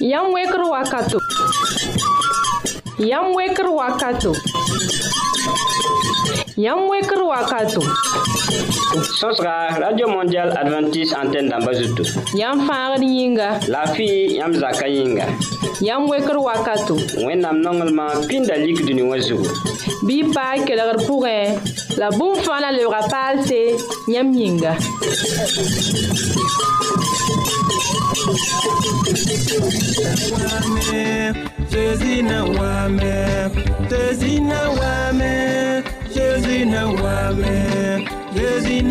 Yam weker wakato. Yam weker wakato. wakato. Sosra, Radio Mondial Adventist Antenne d'Ambazuto. Yam fangad yinga. La fi yam zaka yinga. Yam weker wakato. Wennam nongelman pindalik duni wazugo. Bi pa kelegr pourin. La boum fana le rapal se yam yinga. Jésus na wame, Jésus na wame, Jésus na wame, Jésus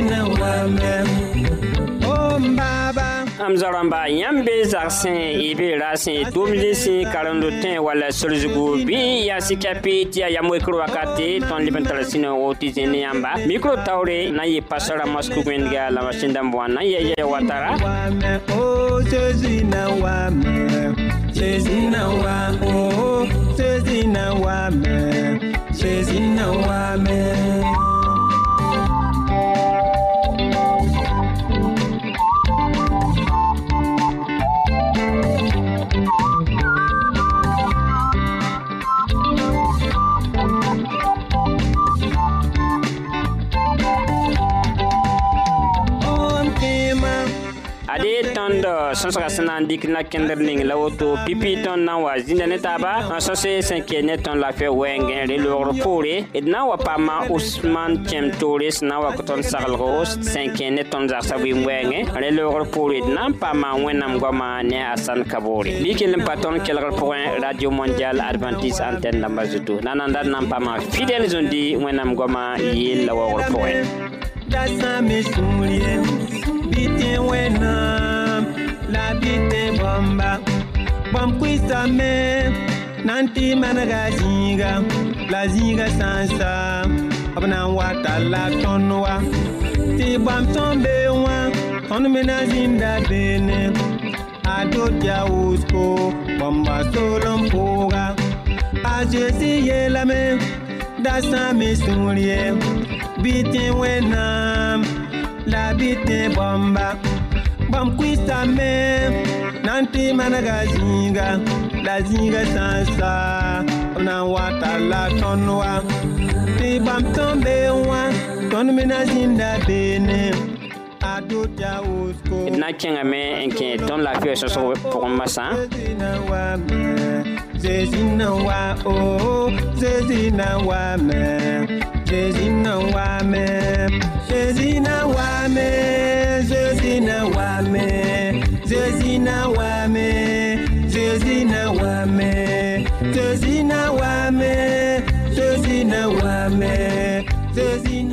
na wame, na Oh my. am zaramba yãmbe zag sẽn y bee ra sẽn y tʋʋm le sẽn karendo tẽ wall solsgu bɩ yaa sikape tɩ yaa yam wekr wakate tõnd leb n tara sĩn woo tɩ zẽnd yãmba micro taoore na n yɩ pasora mosku wẽndga la masin dãmb wã na n ya yɛɛ wa tara Sezina wa, sezina wa sezina wa Sons rase nan dik na kenderming la woto Pipi ton nan waj Din dene taba Sons e senkene ton la fe wengen Relewag repore Ed nan wapama Ousmane Tiem Tourist Nan wakoton Sarle Rose Senkene ton zar sa wim wengen Relewag repore Dan nan pama Wen nam gwa manye asan kabore Bi ke lem paton Kel repore Radio Mondial Adventist Anten Nan bazoutou Nan nan dat nan pama Fidel zondi Wen nam gwa manye Lewag repore Da sa me sou liye Biti we nan la bite bomba bom kwista me Nanti tɩ manega zĩiga la ziga sãnsa b na n wata la tõnd wa tɩ bãmb tõnd bee wã tõnd me na zĩnda beene a dodya wʋsko bõmba sool n pʋʋga a zeezi yeelame da sã me sũur ye bɩ tẽ la bɩ tẽ bõmba Bam bamkwista me nanti n tɩ manega zĩiga la zĩiga sã n saa b na n wa talla wa tɩ bãmb tõnd been me na zĩnda beene d na kẽngame n kẽ tõnd lafɩa sõsg pʋgẽ masã hein? zezina o wa me Jésus na wame, Jésus na wame, Jésus wame, Jésus wame, Jésus wame, Jésus wame,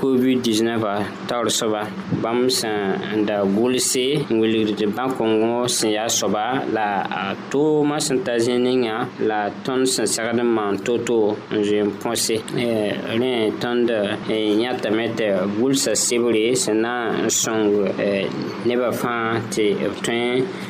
covid-19 taoor-soaba bãmb sẽn da gʋlse n wilgd bãn-kõngõ sẽn yaa soaba la a toomã sẽn ta zẽ ningã la tõnd sẽn segd n maan to-to n zoeen põse rẽ tõnd yãtame tɩ gʋlsa sebre sẽn na n sõng e, nebã fãa tɩ b tõe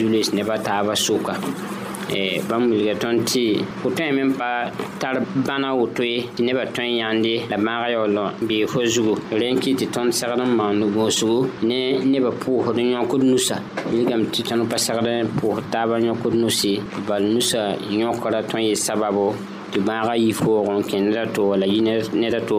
zulis nebã taaba soka eh, bãmb wilga tõnd tɩ fo tõe me n pa tar bãna woto ye tɩ nebã tõe n yãnde la bãaga yaoolã bee fo zugu rẽn kɩ tɩ tõnd segd n maan nu-goosgo ne nebã pʋʋsd yõkd nusa wilgame tɩ tõnd pa segd n pʋʋsd taabã yõkd nuse bal nusa yõkra tõe n yɩ sababo tɩ bãaga yif-koog n kẽ neda to walla yi neda to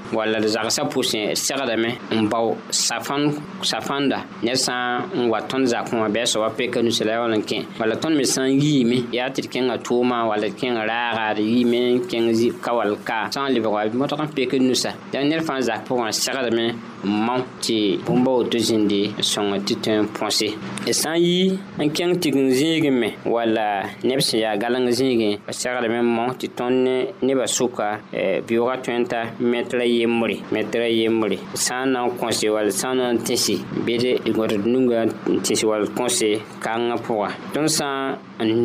wala d zagsã pʋsẽ segdame n bao safãnda ned sã n wa tõnd zakẽ wã bɩa sã wa peka nusa la yaool n kẽ walla tõnd me sã n yiime yaa tɩ d kẽngã tʋʋmã walla d kẽng raaga yiime n kẽng ka wall ka sã n lebg wa modg n peka nusa yaa ned fãa zak pʋgẽ segdame n mam tɩ bũmba woto zĩndi sõng tɩ tõe n põse d sã n yi n kẽng tɩg n zĩigẽ me walla neb sẽn yaa galeng zĩigẽ segdame n mam tɩ tõnd nebã sʋka bɩoogã tõe n ta metra ye yemuri metre yemuri sana konse wal sana tesi bide igor nunga tesi wal konse kanga poa ton sa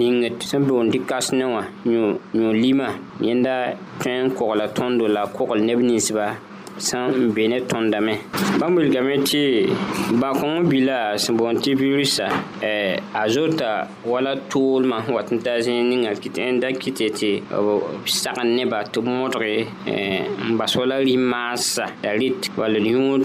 ninga tsembe on dikas nwa nyu nyu lima yenda ten ko la ton do la ko ko nebnisba sẽn be eh, ne tõndame bãmb wilgame tɩ bãkõngẽ bila sẽn boond tɩ virusã a zota wala toolmã wat n taa zĩig ninga n da kɩt ye tɩ b sagn neba tɩ b modge n bas wala rɩ maasa la rɩt wall yũud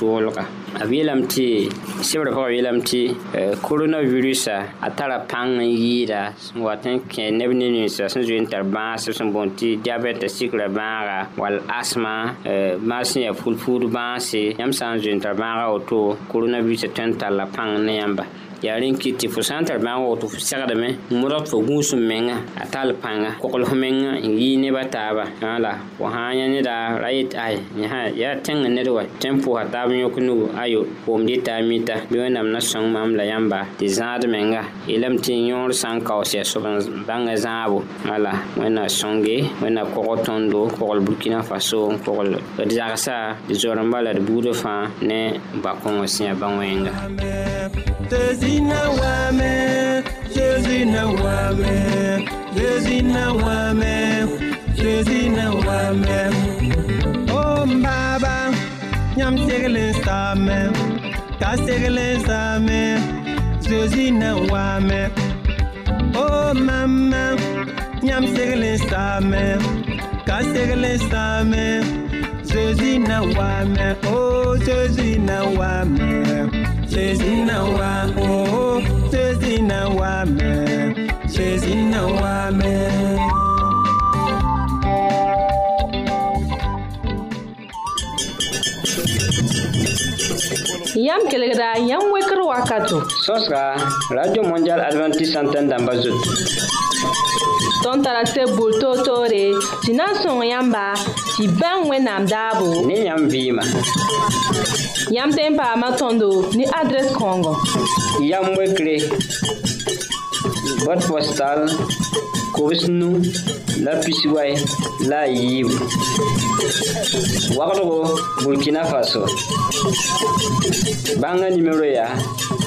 toolga a yeelame tɩ sebrã pʋgã yeelame tɩ coronavirusã a tara pãng n yɩɩda sẽn wat n kẽ neb ne ninsã sẽn zoe n tar bãas sẽn bõn tɩ diabɛtã sikrã bãaga wall asma bãas eh, sẽn yaa pulpuud bãase yãmb sã n zoe n tar bãaga woto coronavirusã tõe n tar la pãng ne yãmba yaa rẽ kɩ tɩ fo sã n tar bãag woto fo segdame modg fo gũusum menga a tall pãnga koglf fo menga n yɩɩ nebã taaba la fo sã yã neda ra yet ay yaa tẽng ned wa tõe n pʋsa taab yõk nugu ayo koomd yeta a mita bɩ wẽnnaam na sõng mam la yãmba tɩ zãad menga yeelame tɩ yõor sã n kaoos yaa sob n bãngã zãabo wala wẽnna sõnge wẽnna kog tõndo kogl burkina faso n kogl d zagsa d zorẽ la d buudã fãa ne bakõngã sẽn yaa bã wẽnga Jésus na wame, Jésus na wame, Jésus na wame, Jésus na wame. Oh mbaba, nyam segele same, ka segele same, Jésus na wame. Oh mama, nyam segele same, ka segele same, Sezina wa me, oh, sezina wa me, sezina wa, oh, sezina wa me, sezina wa me. Yam kelegra, yam wekro wakato. Sosra, Radio Mondial Adventist Santen damba tõnd tara tɩ bur toor-toore tɩ na n sõng yãmba tɩ bãng wẽnnaam daabo ne yãmb vɩɩma yãmb tẽn paama tõndo ne adrɛs kãongo yamb wekre bot postal kobs nu la pisiway la a yiibu wagdgo burkina faso bãnga nimero yaa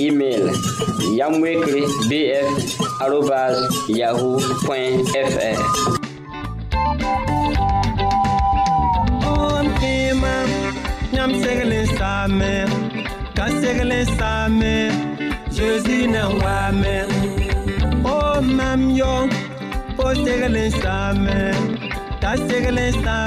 email yamwekri bf yahoo.fr Yam seglen sa men, ka seglen sa Jezi nan wa men. O mam yo, po seglen sa men, ka seglen sa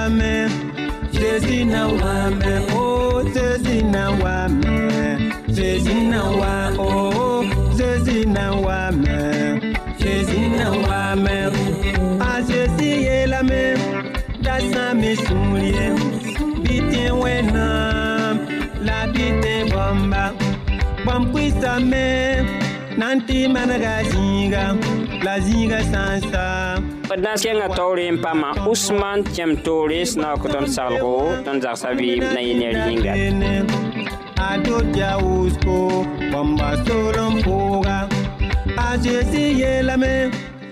Jezi nan wa men, o Jezi nan wa men. zezina wa o zezina pama usman tẽm toore sẽn na wa kõ tõnd tõnd zagsã vɩɩm na yɩ ner yĩnga atoja usko kwamba solompuga asiyesiyelame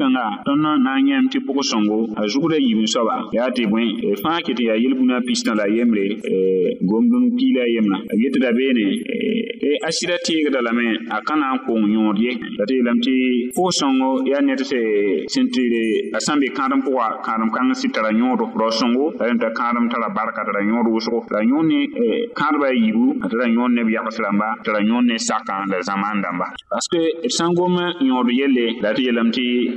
kãnga tõnd na n yãmb tɩ pʋg-sõngo a zugda yiib soaba yaa tɩ bõe fãa kɩ tɩ yaa yel bũna pistã la yembre gomdum piila yembrã yetda beene tɩ a sɩda teegda lame a ka na n kʋng yõod ye la tɩ yeelame tɩ pʋg-sõngo yaa ned sẽn tɩ a sã n be kãadem pʋga kãadem-kãng sɩd tara yõodo rao sõngo la t'a kãadem tara barka tara yõod wʋsgo tara yõod ne e, kãadbã a yiibu a tara yõod neb yags rãmba tara yõod ne sakã e, la zãmaan dãmba parce que d sã n gom yõod yelle la tɩ yeelame tɩ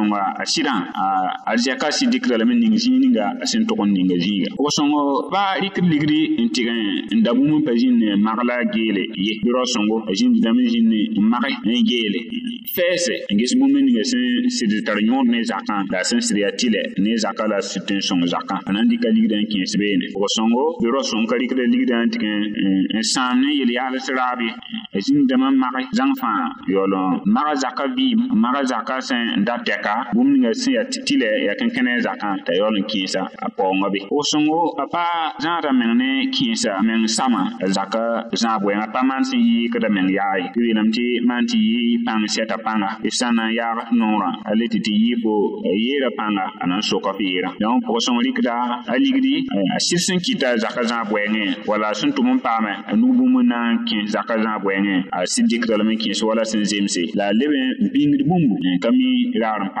sõnga a sɩdã a zɛka sɩ dɩkra lame ning zĩig ninga a sẽn tog n ninga zĩiga b sõngo ba rɩkd ligri n tɩg n da bũmb pa zĩnd ne magla geele ye bɩ rao sõngo a zĩnd dãmb zĩnd n mage n geele fɛɛse n ges bũmb ninga sẽn sɩd tar yõod ne zakã la a sẽn sɩd yaa tɩ lɛ ne zakã la sɩd tõe n sõng zakã a na n dɩka ligdã n kẽes beene b sõngo bɩ rao sõng ka rɩkda ligdã n tɩg n sãam ne yel yaal tɩ raab ye a zĩnd dãmb n mage zãng fãa yaool n mag zakã vɩɩm n mag zakã sẽn da tɛka zaka bũmb ninga sẽn yaa tɩ la yaa kẽn-kẽnɛ zakã t'a yaool n kẽesa a paoongã be wʋsengo a pa zãada meng ne kẽesa meng sama zakã zãab wɛɛngã pa maan sẽn yɩɩkda meng yaay tɩ yeelame tɩ maan tɩ yɩɩ pãng sɛta pãnga tɩ sãn na n yaag noorã a le tɩ tɩ yɩɩko yeera pãnga a nan n soka peera dõnc pʋgsẽng rɩkda a ligdi a sɩd sẽn kɩta zakã zãab wɛɛngẽ wall sẽn tʋm n paame a nug bũmb n na n kẽes zakã zãab wɛɛngẽ a sɩd dɩkda dɩkdalame n kẽes wala sẽn zemse la a leb n bĩngd bũmbu eh, kame raar n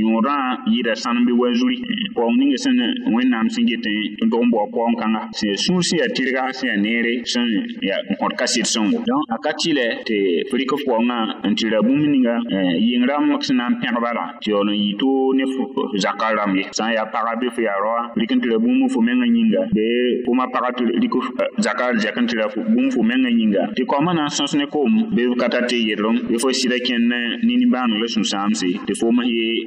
yõoda yɩɩda sãn bɩ wa zuri paoong ning sẽn wẽnnaam sẽn get n dog n bao paoong kãnga sẽn yaa sũur sẽn yaa tɩrga sẽn yaa neere sẽn yaa kõd ka sɩd sẽn wo dõnc a ka tɩ lɛ tɩ pʋrɩk paoongã n tɩra bũmb ninga yɩng rãmb sẽn na ya ya eh, n pẽg bala tɩ yaool n yɩ tɩ ne zakã rãmb ye sã n yaa paga bɩ fo yaa roa rɩk n tɩra bũmb fo mengã yĩnga bee pʋma paga tɩ rɩk zakã zɛk n tɩra bũmb fo mengã yĩnga tɩ koamã na n sõs ne koom bɩ ka tar tɩ yɩdrem bɩ fo sɩda kẽnd ne nin-bãaneg sũ-sãamse tɩ foom ye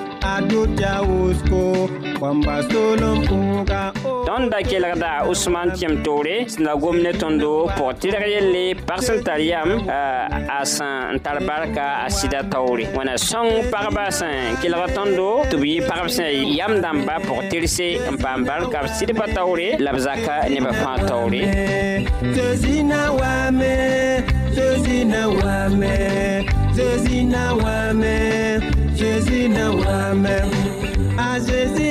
tõnd da kelgda osman tẽm toore sẽn da gom ne tõndo pʋg tɩrg yelle pag sẽn yam a son tar barka a sɩda taoore wẽna sõng pagba sẽn kelg yam damba pour tirer n paam barka la Jésus n'a jamais, Jésus n'a jamais, ah Jésus.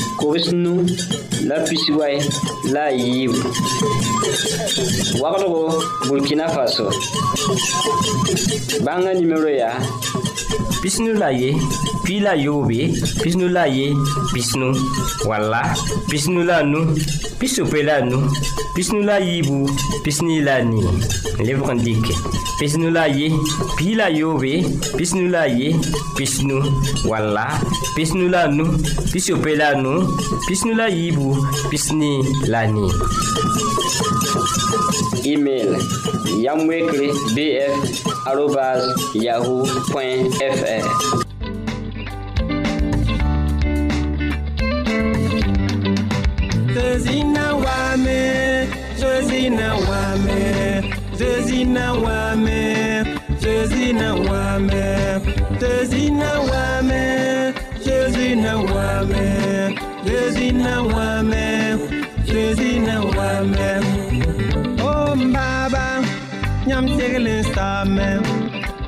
kobs nu la pisiway la a yiib wagdgo burkina faso bãngã nimero yaa Besti nou la ye, pi la yo we, besti nou la ye, besti nou la, besti nou la nou, besti ou impe la nou, besti nou la i wou, besti nou la no. Levwe kan dike. Besti nou la ye, pi la yo we, besti nou la ye, besti nou la, besti nou la, besti ou impe la nou, besti nou la i wou, besti nou la no. email yamwekre bf yahoo.fr wame, wame, wame, wame, wame, wame, wame, wame nam segelen saamɛ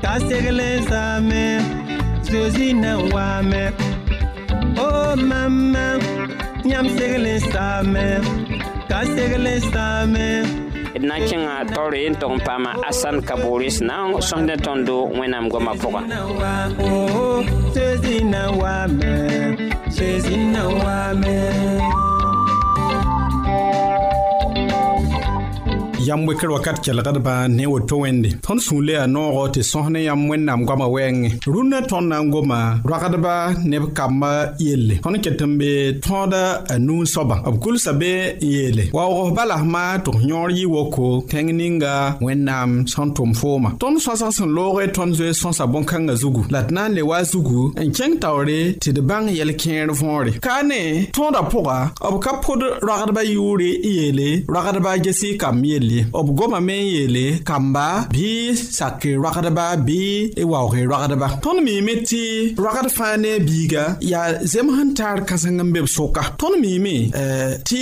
ka segelen saamɛ zozi na waamɛ o oh, mama nyam segelen saamɛ ka segelen saamɛ d na n kẽngã taoor yen tog n paama asan na n sõsd ne tõnd do wẽnnaam goamã pʋga yam wekr wakat kelgdbã ne woto wẽnde tõnd sũur le yaa noogo tɩ sõs ne yãmb wẽnnaam goamã wɛɛngẽ rũnnã tõnd na n goma roagdba neb kambã yelle tõnd ket n be tõoda a nuun-soabã b kulsa be n yeele waoogs balasma tɩ f yõor yɩ woko tẽng ninga wẽnnaam sẽn tʋm fooma tõnd sõsg sẽn looge tõnd zoe sõsa bõn-kãngã zugu la tɩ na n le wa zugu n kẽng taoore tɩ d bãng yɛl-kẽer võore kaa ne tõoda pʋga b ka pod roagdbã yʋʋre n yeele roagdbã gesi kam yelle ye b goma me n yeele kamba bɩ sake roagdba bɩ e waooge roagdba tõnd miime tɩ roagd fãa ne a biiga yaa zems sẽn taar kãseng n be b soka tõnd miime tɩ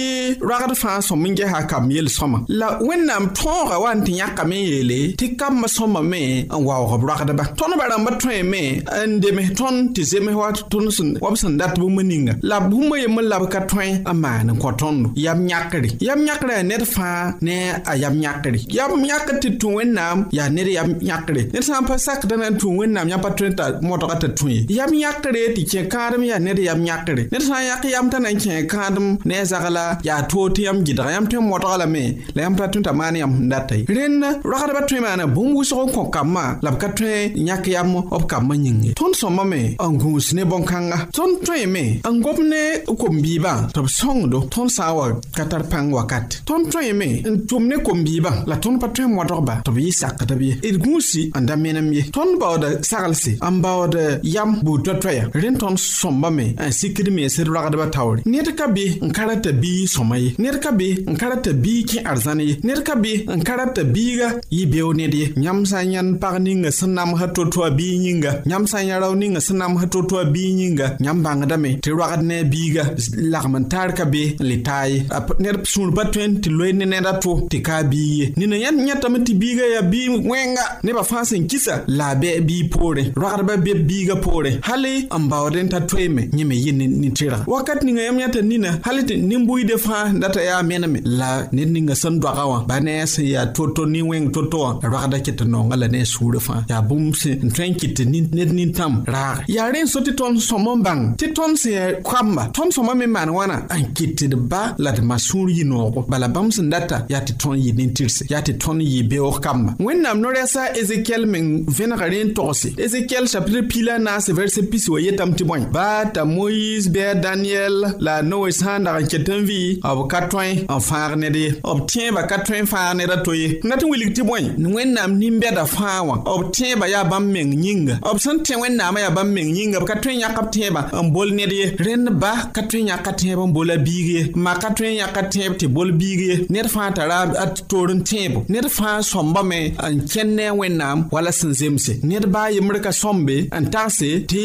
roagd fãa sõm n gesa kam yel-sõma la wẽnnaam tõoga wa n tɩ yãkame n yeele tɩ kambã sõmame n waoog b roagdba tõnd ba rãmbã tõeme n demes tõnd tɩ zems wa tõnd sẽn wab sẽn dat bũmb ninga la bũmbã yembn lab ka tõe n maan n kõ tõndo yam yãkre yam yãkrã a ned fãa ne a yam yãkre yam yãkr tɩ tũ wẽnnaam yaa ned yam yãkre ned sã n pa sakda na n tũ wẽnnaam yã pa tõe t'a modga t'a tũ ye yam yãkre tɩ kẽ kãadem yaa ned yam yãkre ned sã n yãk yam t'a na n kẽ kãadem ne a zag la yaa toog tɩ yam gɩdga yãmb tõe n modga lame la yãmb pa tõe t'a maan yãmb sẽn data ye rẽnd roagdbã tõe maana bũmb wʋsg n kõ kambã la b ka tõe yãk yam b kambã yĩnge tõnd sõmbame n gũus ne bõn-kãnga tõnd tõeme n gom ne kom-biibã tɩ b sõngdo tõnd sã n wa ka tar pãng wakat tõnd tõeme n tʋm ne kom-biibã la tõnd pa tõe n wadgba tɩ b yɩ sakdb ye d gũusi n da menem ye tõnd baood saglse n baood yam buud ya. toa-toɛɛyã rẽ tõnd sõmbame n sikd meesd sir taoore ned ka be n ka rata bii sõma ye ned ka be n ka rata bii kẽ ar ye ned ka be n ka rata biiga yɩ beoog ned ye yãmb sã n yãnd pag ninga sẽn namsa to-to a bii yĩnga yãmb sã n ya rao ninga sẽn namsa to-to a yĩnga yãmb bãngdame tɩ roagd ne a biiga lagm n taar ka be n le taa ye ned sũur pa ne to tɩ kaa yaa nina yãnd yãtame tɩ biigã yaa bii wẽnga nebã fãa sẽn kisa la a bɩ bii poorẽ roagdbã be biigã poorẽ hal n baoodẽ t'a tar toeeme yẽ me yɩ ne tɩrga wakat ninga yãmb yãta nina hal tɩ nin buiide fãa data yaa meneme la ned ninga sẽn doagã wã ba ne a sẽn yaa to-to nin wẽng to-to wã roagda ket n nonga la ne a suurã fãa yaa bũmb sẽn tõe n kɩt tɩ ned nin-tãmb raag yaa rẽ so tɩ tõnd sõm n bãng tɩ tõnd sẽn yaa koamba tõnd sõma me maan wãna n kɩt tɩ d ba la d masũur yĩ noogo bala bãmb sẽn data yaa tɩ tõnd yɩɩd ya te ton yi be o beoog wen nam no resa ezekiel men vena garin tose ezekiel chapitre pila na se verse pisi wo yetame tɩ bon ba t'a moise be daniel la no es handa ke n vi ab katwen en ka tõe n fãag ned ye b tẽebã ka tõe n fãag neda to ye n dat n wilg tɩ bõe wẽnnaam nin-bɛda fãa wã b tẽebã yaa bãmb meng yĩnga b sẽn tẽ wẽnnaamã ba bãmb meng yĩnga b ka tõe bol ne de ren ba katwen ya n yãka tẽeb n bola biig ma katwen ya n yãka tẽeb bol biig ye fa ta tara tɩ toor n tẽebo ned fãa sõmbame n kẽnd ne a wẽnnaam wala sẽn zemse nedbã a yembr ka sõmbe n tagse tɩ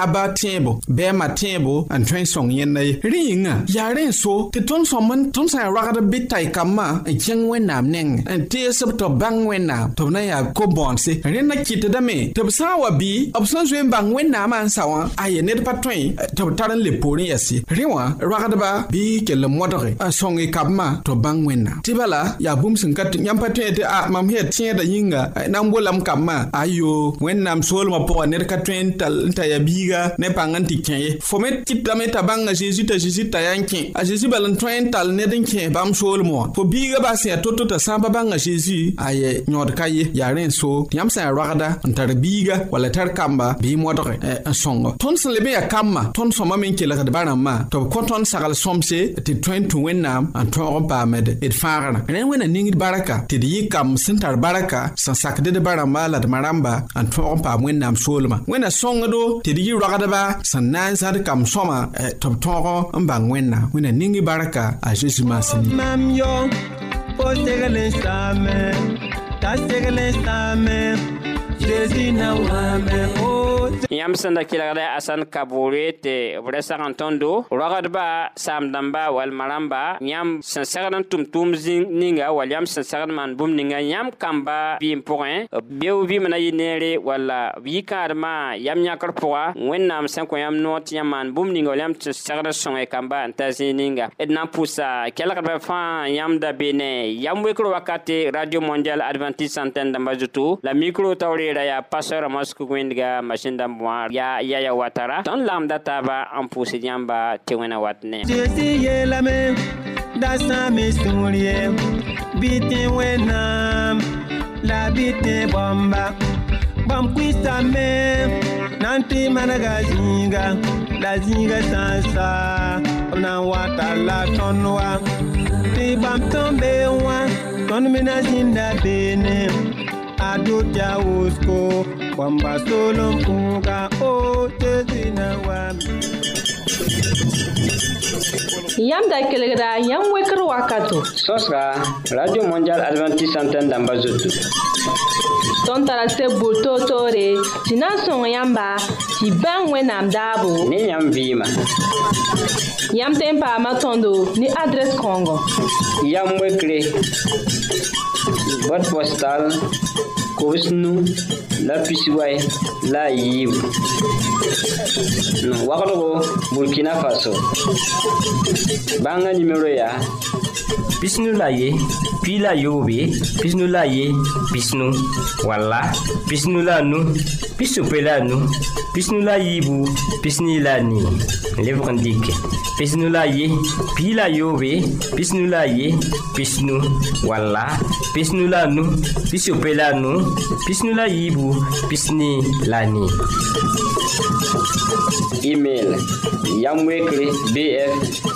a ba tẽebo bɛɛmã tẽebo n tõe n sõng yẽnda ye rẽ yĩngã yaa rẽ n so tɩ tõnd sõmb tõnd sã n ragd bɩ tay-kambã n kẽng wẽnnaam nengẽ n teesb tɩ b bãng wẽnnaam tɩ b na n yaa ko-bõonse rẽndã kɩtdame tɩ b sã n wa bɩ b sẽn zoe n bãng wẽnnaamã n sa wã a ye ned pa tõe eh, tɩ b tar n le poor n yas ye rẽ wã roagdba bɩ kell n modge n sõng y kambã tɩ b bãng wẽnnaam tɩ bala yaa bũmb sẽn ka yãmb pa tõe tɩ a mam sẽn yaa tẽeda yĩnga na n bolam kambã ayo wẽnnaam soolmã pʋgã ned ka tõe n t'a yaa biiga ne pãng n tɩ kẽ ye fo me kɩtame t'a bãnga zeezi t'a zeezi t'a yaa n kẽ a zeezi bal n tõe n tall ned n kẽ bãmb soolmẽ wã fo biiga baa sẽn yaa to-to t'a sã n pa bãnga zeezi a ye yõod ka ye yaa rẽ n so tɩ yãmb sẽn yaa roagda n tar biiga wall tar kamba bɩ y modge n sõngo tõnd sẽn le me yaa kambã tõnd sõma me n kelgd bã rãmbã tɩ b kõ tõnd sagl sõmse tɩ tõe n tũ wẽnnaam n tõog n paamd d fãagrã ne wẽnna ningd barka tɩ d yɩ kam sẽn tar barka sẽn sakddbã rãmba la d ma rãmba n tõog n paam wẽnnaam soolmã wẽnna sõngdo tɩ d yɩ roagdba sẽn na n zãd kam sõma tɩ b tõog n bãng wẽnna wẽnna ning barka a zeezi maasẽ ni yãmb sẽn da kelgda a sãn kaboore tɩ b ra sag n tõndo roagdbã saam-dãmba wall marãmba yãmb sẽn segd n tʋm tʋʋm ninga wall yãmb sẽn segd maan bũmb ninga yãmb kambã vɩɩm pʋgẽ beo vɩɩmã na yɩ neere walla yikãadmã yam yãkr pʋga wẽnnaam sẽn kõ yãmb noog tɩ yãmb maan bũmb ninga wall yãmb sẽn segd n sõng kambã n ta zĩig ninga d na n pʋsa kelgdbã fãa yãmb da be ne yam wekr wakate radio mondial adventiste antenne dãmbã zutu la micro taoreera yaa pasteur amos kug wẽndga machin wẽnnaam ya ya yaya watara tõnd lamda taaba n pʋʋsd yãmba tɩ wẽna wat ne yeelame da sã me sũur ye bɩ la bite bomba bam bõmb kʋɩsame nanti n tɩ la zinga sansa n saa b na n wata wa tɩ bãmb tõnd bee adutia usko kwamba solo mfunga otezina wami Yam da kelegra yam weker wakato. Sos ka, Radio Mondial Adventist Santen damba zotou. Ton tarase boul to to re, si nan son yamba, si ban we nam dabo. Ne yam vima. Yam tempa matondo, ni adres kongo. Yam wekre, bot postal, kobs nu la pisiway la a yiib wagdgo burkina faso bãnga nimero yaa Eli, bon groupe rate nou yifan. fuam nou wrated nou ton Здесь 饺 ar tuyo wreden you apan eneman nou turn youtube video sou teyoron tan an atanon kote ravus la akand ju